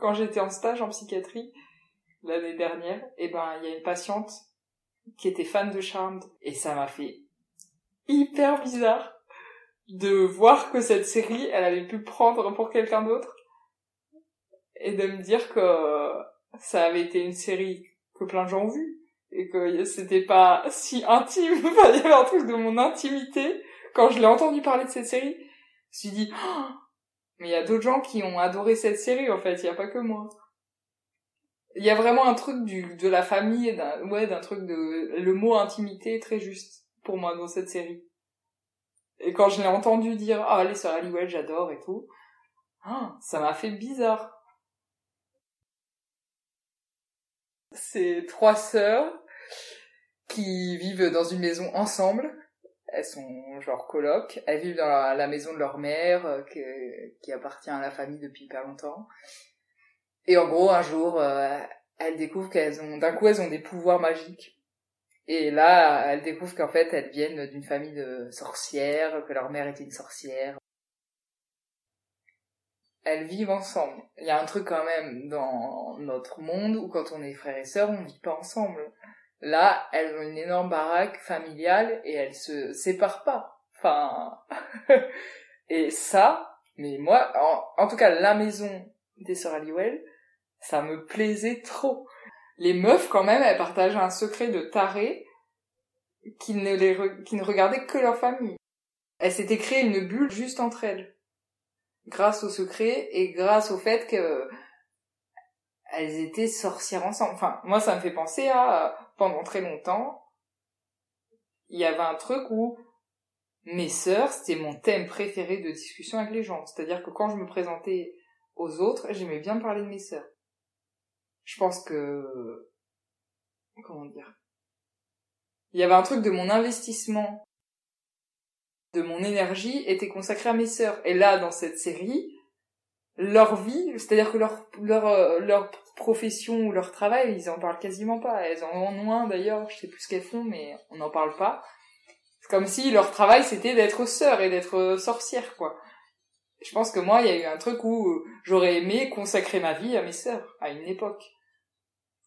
quand j'étais en stage en psychiatrie l'année dernière, et ben il y a une patiente qui était fan de Charmed et ça m'a fait hyper bizarre de voir que cette série, elle avait pu prendre pour quelqu'un d'autre et de me dire que ça avait été une série que plein de gens ont vue et que c'était pas si intime. il y avait un truc de mon intimité. Quand je l'ai entendu parler de cette série, je me suis dit, oh, mais il y a d'autres gens qui ont adoré cette série, en fait. Il y a pas que moi. Il y a vraiment un truc du, de la famille, d'un, ouais, d'un truc de, le mot intimité est très juste pour moi dans cette série. Et quand je l'ai entendu dire, ah, les sœurs Halliwell, j'adore et tout, ah, ça m'a fait bizarre. C'est trois sœurs qui vivent dans une maison ensemble. Elles sont genre coloc. Elles vivent dans la, maison de leur mère euh, qui appartient à la famille depuis pas longtemps. Et en gros, un jour, euh, elles découvrent qu'elles ont, d'un coup, elles ont des pouvoirs magiques. Et là, elles découvrent qu'en fait, elles viennent d'une famille de sorcières, que leur mère était une sorcière. Elles vivent ensemble. Il y a un truc quand même dans notre monde où quand on est frères et sœurs, on vit pas ensemble. Là, elles ont une énorme baraque familiale et elles se séparent pas. Enfin, et ça, mais moi, en, tout cas, la maison des sœurs Halliwell, ça me plaisait trop. Les meufs, quand même, elles partageaient un secret de taré qui ne les, ne regardaient que leur famille. Elles s'étaient créé une bulle juste entre elles. Grâce au secret et grâce au fait que elles étaient sorcières ensemble. Enfin, moi, ça me fait penser à, pendant très longtemps, il y avait un truc où mes sœurs, c'était mon thème préféré de discussion avec les gens. C'est-à-dire que quand je me présentais aux autres, j'aimais bien parler de mes sœurs. Je pense que, comment dire, il y avait un truc de mon investissement, de mon énergie était consacré à mes sœurs. Et là, dans cette série, leur vie, c'est-à-dire que leur, leur, euh, leur profession ou leur travail, ils en parlent quasiment pas. Elles en ont moins d'ailleurs, je sais plus ce qu'elles font, mais on n'en parle pas. C'est comme si leur travail c'était d'être sœur et d'être sorcière, quoi. Je pense que moi, il y a eu un truc où j'aurais aimé consacrer ma vie à mes sœurs, à une époque.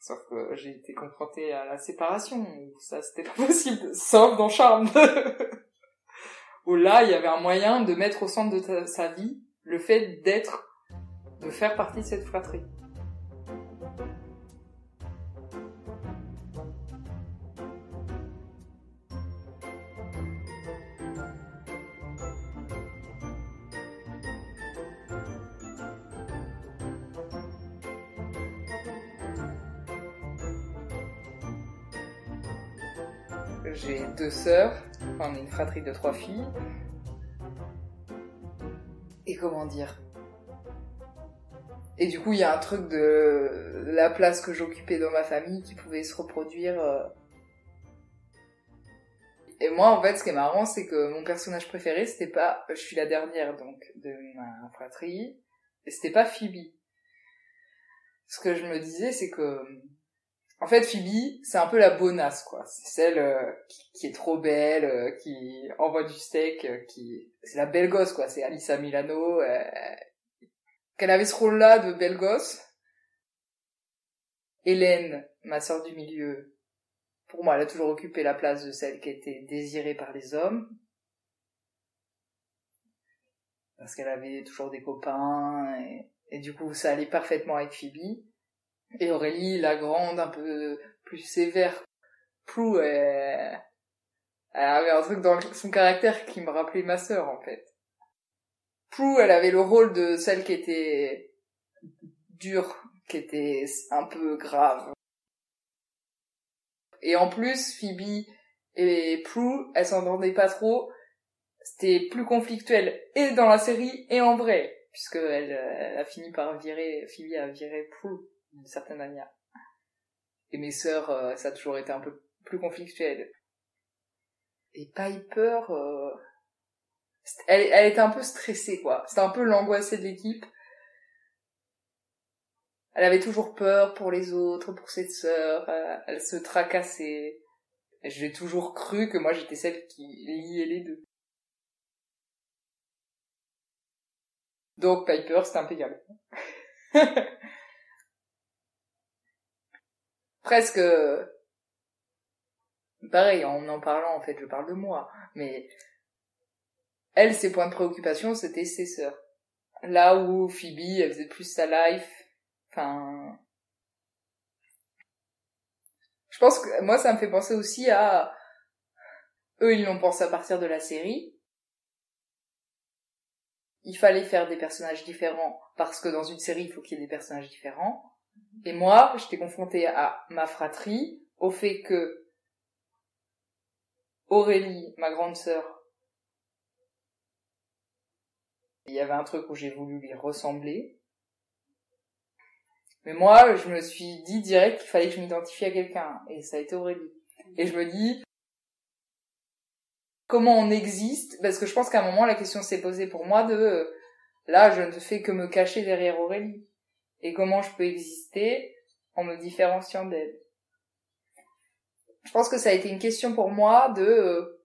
Sauf que j'ai été confrontée à la séparation, ça c'était pas possible, sauf dans Charme. où là, il y avait un moyen de mettre au centre de sa vie le fait d'être de faire partie de cette fratrie. J'ai deux sœurs, on une fratrie de trois filles. Et comment dire? Et du coup, il y a un truc de la place que j'occupais dans ma famille qui pouvait se reproduire. Euh. Et moi, en fait, ce qui est marrant, c'est que mon personnage préféré, c'était pas, je suis la dernière, donc, de ma fratrie, et c'était pas Phoebe. Ce que je me disais, c'est que, en fait, Phoebe, c'est un peu la bonasse, quoi. C'est celle euh, qui, est trop belle, euh, qui envoie du steak, qui, c'est la belle gosse, quoi. C'est Alissa Milano, qu'elle avait ce rôle-là de belle gosse. Hélène, ma sœur du milieu, pour moi, elle a toujours occupé la place de celle qui était désirée par les hommes. Parce qu'elle avait toujours des copains, et, du coup, ça allait parfaitement avec Phoebe. Et Aurélie, la grande, un peu plus sévère. Prue, elle, elle avait un truc dans son caractère qui me rappelait ma sœur, en fait. Prue, elle avait le rôle de celle qui était dure, qui était un peu grave. Et en plus, Phoebe et Prue, elles s'entendaient pas trop. C'était plus conflictuel, et dans la série, et en vrai, puisque elle, a fini par virer, Phoebe a viré Prue, d'une certaine manière. Et mes sœurs, euh, ça a toujours été un peu plus conflictuel. Et Piper, euh, elle, elle était un peu stressée, quoi. C'était un peu l'angoissée de l'équipe. Elle avait toujours peur pour les autres, pour cette sœur. Euh, elle se tracassait. J'ai toujours cru que moi j'étais celle qui liait les deux. Donc Piper, c'était impeccable. presque pareil en en parlant en fait je parle de moi mais elle ses points de préoccupation c'était ses sœurs. Là où Phoebe elle faisait plus sa life. Enfin je pense que moi ça me fait penser aussi à eux ils l'ont pensé à partir de la série. Il fallait faire des personnages différents parce que dans une série il faut qu'il y ait des personnages différents. Et moi j'étais confrontée à ma fratrie au fait que Aurélie, ma grande sœur, il y avait un truc où j'ai voulu lui ressembler. Mais moi, je me suis dit direct qu'il fallait que je m'identifie à quelqu'un. Et ça a été Aurélie. Et je me dis, comment on existe? Parce que je pense qu'à un moment, la question s'est posée pour moi de, là, je ne fais que me cacher derrière Aurélie. Et comment je peux exister en me différenciant d'elle? Je pense que ça a été une question pour moi de euh,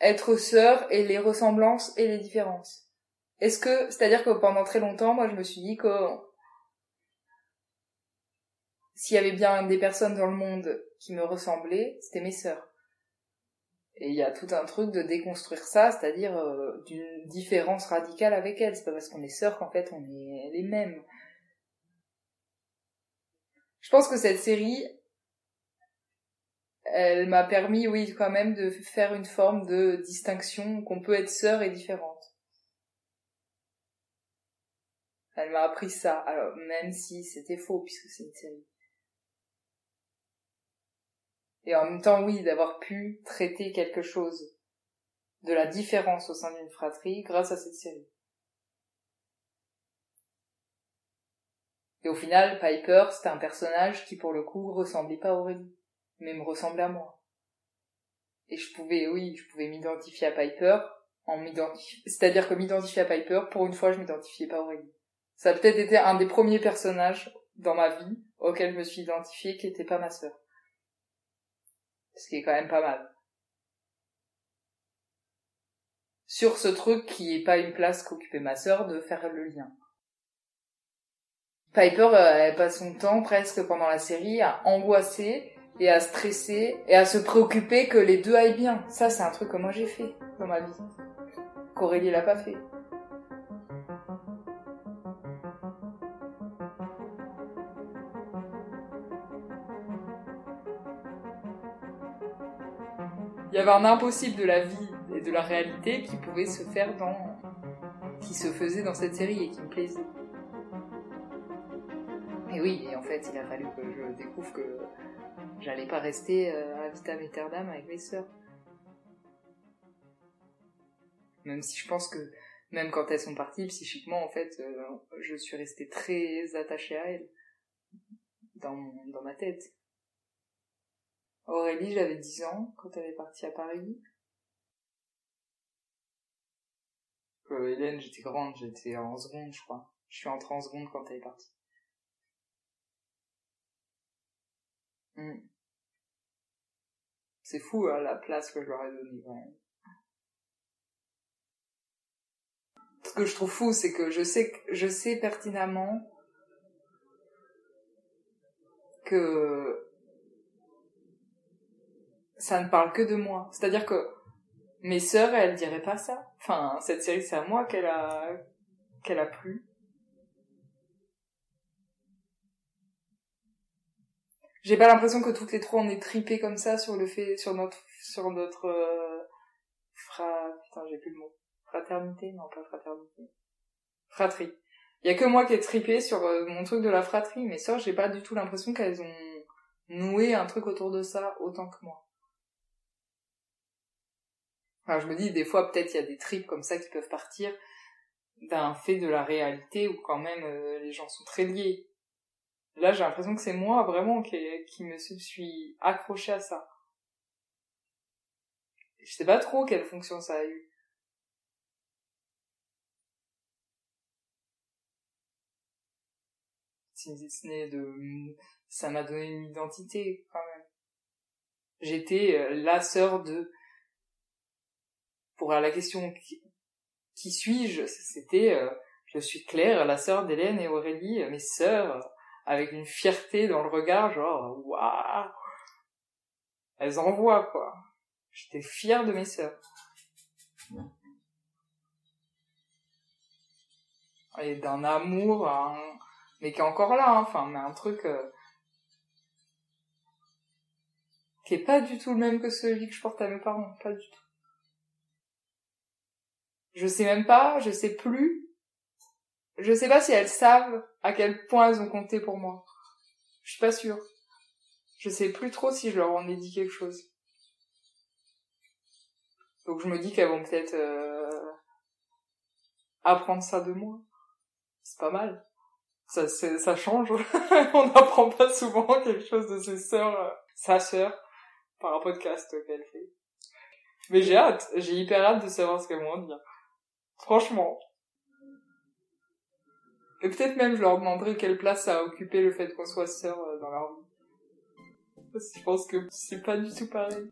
être sœur et les ressemblances et les différences. Est-ce que, c'est-à-dire que pendant très longtemps, moi, je me suis dit que s'il y avait bien des personnes dans le monde qui me ressemblaient, c'était mes sœurs. Et il y a tout un truc de déconstruire ça, c'est-à-dire euh, d'une différence radicale avec elles. C'est pas parce qu'on est sœurs qu'en fait on est les mêmes. Je pense que cette série, elle m'a permis, oui, quand même, de faire une forme de distinction qu'on peut être sœur et différente. Elle m'a appris ça, alors même si c'était faux puisque c'est une série. Et en même temps, oui, d'avoir pu traiter quelque chose de la différence au sein d'une fratrie grâce à cette série. Et au final, Piper, c'était un personnage qui, pour le coup, ressemblait pas à Aurélie mais me ressemblait à moi. Et je pouvais, oui, je pouvais m'identifier à Piper en m'identifiant, c'est-à-dire que m'identifier à Piper, pour une fois, je m'identifiais pas à Aurélie. Ça a peut-être été un des premiers personnages dans ma vie auquel je me suis identifiée qui était pas ma sœur. Ce qui est quand même pas mal. Sur ce truc qui est pas une place qu'occupait ma sœur de faire le lien. Piper, euh, elle passe son temps presque pendant la série à angoisser et à stresser et à se préoccuper que les deux aillent bien. Ça, c'est un truc que moi j'ai fait dans ma vie. Qu'Aurélie l'a pas fait. Il y avait un impossible de la vie et de la réalité qui pouvait se faire dans, qui se faisait dans cette série et qui me plaisait. Et oui, et en fait, il a fallu que je découvre que J'allais pas rester euh, à vitam aeternam avec mes sœurs. Même si je pense que même quand elles sont parties, psychiquement, en fait, euh, je suis restée très attachée à elles. Dans, dans ma tête. Aurélie, j'avais 10 ans quand elle est partie à Paris. Euh, Hélène, j'étais grande, j'étais en seconde, je crois. Je suis entrée en seconde quand elle est partie. Hmm. C'est fou hein, la place que je leur ai donnée Ce que je trouve fou, c'est que je sais pertinemment que ça ne parle que de moi. C'est-à-dire que mes sœurs, elles diraient pas ça. Enfin, cette série, c'est à moi qu'elle a plu. J'ai pas l'impression que toutes les trois on est tripées comme ça sur le fait sur notre sur notre euh, putain j'ai plus le mot. Fraternité? Non pas fraternité. Fratrie. Il y a que moi qui ai tripé sur euh, mon truc de la fratrie mais ça j'ai pas du tout l'impression qu'elles ont noué un truc autour de ça autant que moi. Enfin je me dis des fois peut-être il y a des tripes comme ça qui peuvent partir d'un fait de la réalité où quand même euh, les gens sont très liés Là, j'ai l'impression que c'est moi vraiment qui, me suis accroché à ça. Je sais pas trop quelle fonction ça a eu. Si de, ça m'a donné une identité quand même. J'étais euh, la sœur de. Pour la question qui, suis-je, c'était, euh, je suis Claire, la sœur d'Hélène et Aurélie, mes sœurs avec une fierté dans le regard, genre, waouh! Elles envoient, quoi. J'étais fière de mes sœurs. Et d'un amour, mais qui est encore là, hein. enfin, mais un truc euh, qui est pas du tout le même que celui que je porte à mes parents, pas du tout. Je sais même pas, je sais plus. Je sais pas si elles savent à quel point elles ont compté pour moi. Je suis pas sûre. Je sais plus trop si je leur en ai dit quelque chose. Donc je me dis qu'elles vont peut-être euh, apprendre ça de moi. C'est pas mal. Ça, ça change. On n'apprend pas souvent quelque chose de ses sœurs, euh, sa sœur, par un podcast qu'elle fait. Mais j'ai hâte, j'ai hyper hâte de savoir ce qu'elles vont dire. Franchement. Et peut-être même je leur demanderai quelle place a occupé le fait qu'on soit sœurs euh, dans leur vie. Parce que je pense que c'est pas du tout pareil.